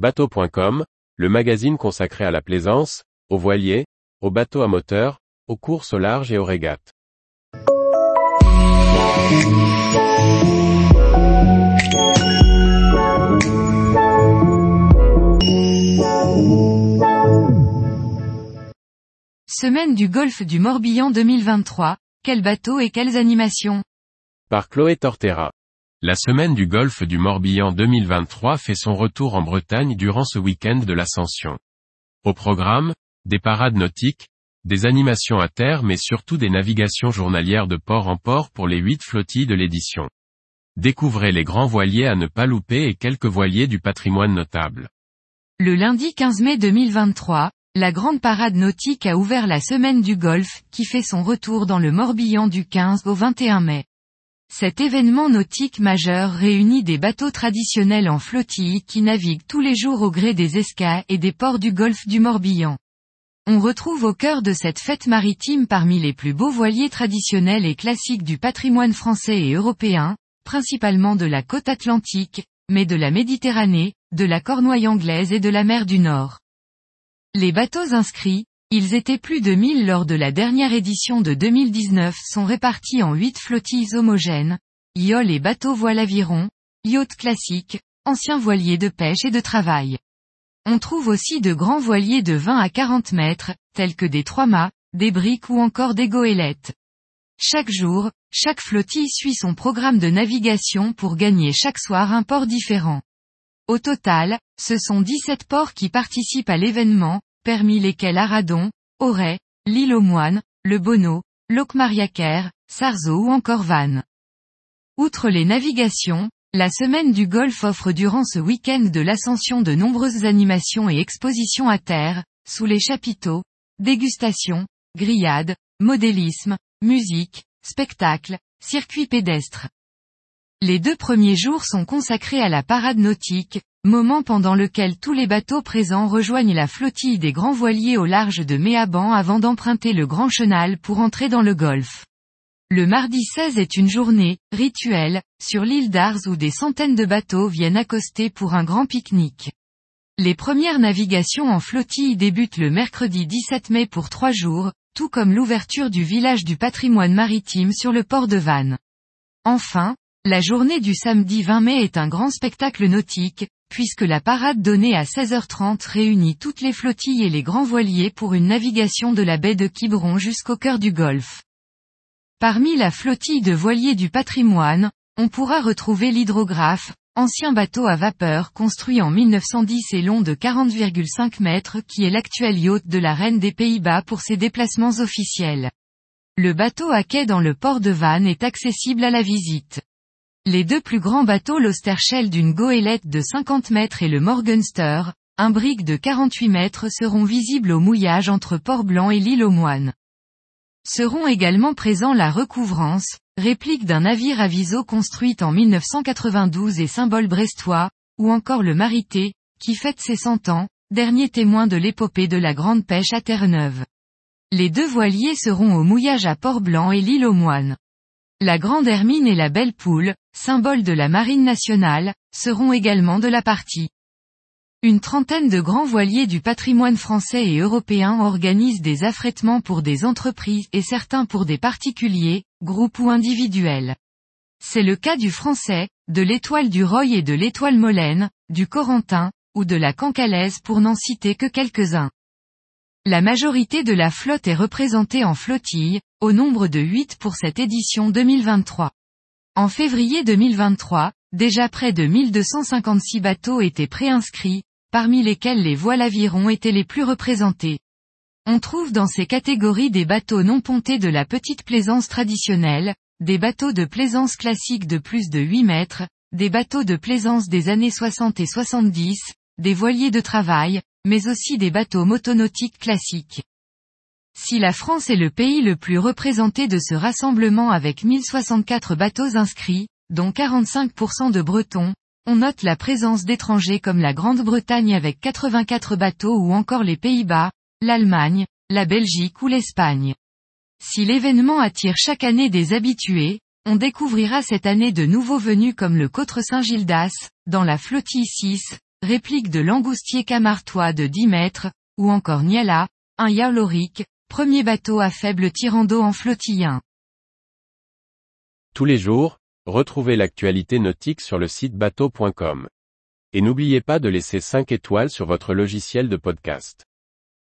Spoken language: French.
Bateau.com, le magazine consacré à la plaisance, aux voiliers, aux bateaux à moteur, aux courses au large et aux régates. Semaine du Golfe du Morbihan 2023, quels bateaux et quelles animations? Par Chloé Tortera. La semaine du Golfe du Morbihan 2023 fait son retour en Bretagne durant ce week-end de l'Ascension. Au programme, des parades nautiques, des animations à terre mais surtout des navigations journalières de port en port pour les huit flottilles de l'édition. Découvrez les grands voiliers à ne pas louper et quelques voiliers du patrimoine notable. Le lundi 15 mai 2023, la grande parade nautique a ouvert la semaine du Golfe, qui fait son retour dans le Morbihan du 15 au 21 mai. Cet événement nautique majeur réunit des bateaux traditionnels en flottille qui naviguent tous les jours au gré des escas et des ports du golfe du Morbihan. On retrouve au cœur de cette fête maritime parmi les plus beaux voiliers traditionnels et classiques du patrimoine français et européen, principalement de la côte atlantique, mais de la Méditerranée, de la Cornouaille anglaise et de la mer du Nord. Les bateaux inscrits, ils étaient plus de 1000 lors de la dernière édition de 2019 sont répartis en 8 flottilles homogènes, yoles et bateaux voile aviron, yachts classiques, anciens voiliers de pêche et de travail. On trouve aussi de grands voiliers de 20 à 40 mètres, tels que des trois-mâts, des briques ou encore des goélettes. Chaque jour, chaque flottille suit son programme de navigation pour gagner chaque soir un port différent. Au total, ce sont 17 ports qui participent à l'événement, parmi lesquels Aradon, Auray, l'île aux Moines, le Bono, Locmariaquer, Sarzeau ou encore Vannes. Outre les navigations, la semaine du Golfe offre durant ce week-end de l'ascension de nombreuses animations et expositions à terre, sous les chapiteaux, dégustations, grillades, modélisme, musique, spectacles, circuits pédestres. Les deux premiers jours sont consacrés à la parade nautique, moment pendant lequel tous les bateaux présents rejoignent la flottille des grands voiliers au large de Méaban avant d'emprunter le Grand Chenal pour entrer dans le Golfe. Le mardi 16 est une journée, rituelle, sur l'île d'Ars où des centaines de bateaux viennent accoster pour un grand pique-nique. Les premières navigations en flottille débutent le mercredi 17 mai pour trois jours, tout comme l'ouverture du village du patrimoine maritime sur le port de Vannes. Enfin, la journée du samedi 20 mai est un grand spectacle nautique, puisque la parade donnée à 16h30 réunit toutes les flottilles et les grands voiliers pour une navigation de la baie de Quiberon jusqu'au cœur du golfe. Parmi la flottille de voiliers du patrimoine, on pourra retrouver l'hydrographe, ancien bateau à vapeur construit en 1910 et long de 40,5 mètres qui est l'actuel yacht de la Reine des Pays-Bas pour ses déplacements officiels. Le bateau à quai dans le port de Vannes est accessible à la visite. Les deux plus grands bateaux l'Osterschel d'une goélette de 50 mètres et le Morgenster, un brick de 48 mètres seront visibles au mouillage entre Port-Blanc et l'île aux Moines. Seront également présents la Recouvrance, réplique d'un navire aviso construite en 1992 et symbole brestois, ou encore le Marité, qui fête ses 100 ans, dernier témoin de l'épopée de la grande pêche à Terre-Neuve. Les deux voiliers seront au mouillage à Port-Blanc et l'île aux Moines. La Grande Hermine et la Belle Poule, symbole de la Marine nationale, seront également de la partie. Une trentaine de grands voiliers du patrimoine français et européen organisent des affrètements pour des entreprises et certains pour des particuliers, groupes ou individuels. C'est le cas du français, de l'étoile du Roy et de l'étoile Molène, du Corentin, ou de la Cancalaise pour n'en citer que quelques-uns. La majorité de la flotte est représentée en flottille, au nombre de 8 pour cette édition 2023. En février 2023, déjà près de 1256 bateaux étaient préinscrits, parmi lesquels les voiles avirons étaient les plus représentés. On trouve dans ces catégories des bateaux non pontés de la petite plaisance traditionnelle, des bateaux de plaisance classique de plus de 8 mètres, des bateaux de plaisance des années 60 et 70, des voiliers de travail, mais aussi des bateaux motonautiques classiques. Si la France est le pays le plus représenté de ce rassemblement avec 1064 bateaux inscrits, dont 45% de Bretons, on note la présence d'étrangers comme la Grande-Bretagne avec 84 bateaux ou encore les Pays-Bas, l'Allemagne, la Belgique ou l'Espagne. Si l'événement attire chaque année des habitués, on découvrira cette année de nouveaux venus comme le Côtre Saint-Gildas, dans la flottille 6, réplique de l'angoustier camartois de 10 mètres, ou encore Niala, un yaoloric, premier bateau à faible tirant d'eau en flottille Tous les jours, retrouvez l'actualité nautique sur le site bateau.com. Et n'oubliez pas de laisser 5 étoiles sur votre logiciel de podcast.